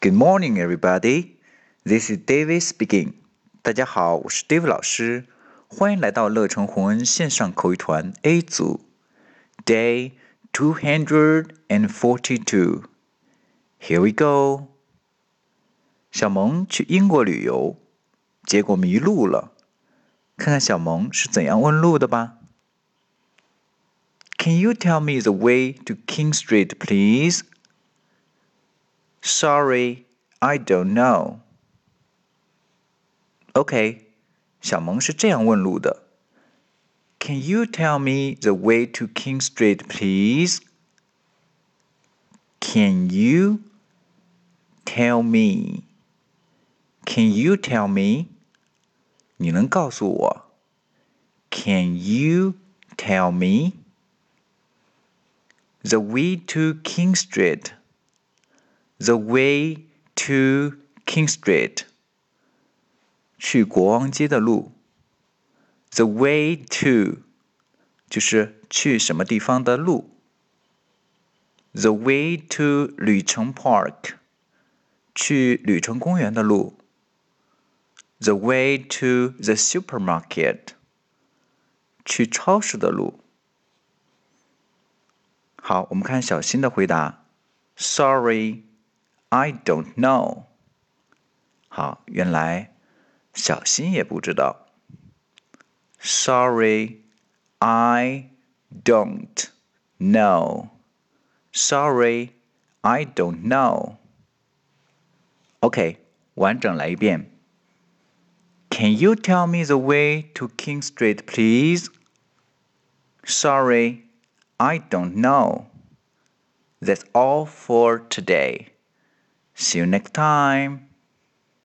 Good morning, everybody. This is David speaking. 大家好，我是 David 老师，欢迎来到乐成红恩线上口语团 A 组，Day two hundred and forty-two. Here we go. 小萌去英国旅游，结果迷路了。看看小萌是怎样问路的吧。Can you tell me the way to King Street, please? Sorry, I don't know. OK，小萌是这样问路的。Can you tell me the way to King Street, please? Can you tell me? Can you tell me? 你能告诉我？Can you tell me? The way to King Street. The way to King Street. 去国王街的路。The way to 就是去什么地方的路。The way to 旅程 Park 去旅程公园的路。The way to the supermarket 去超市的路。好，我们看小新的回答。Sorry, I don't know。好，原来小新也不知道。Sorry, I don't know. Sorry, I don't know. OK，完整来一遍。Can you tell me the way to King Street, please? Sorry, I don't know. That's all for today. See you next time.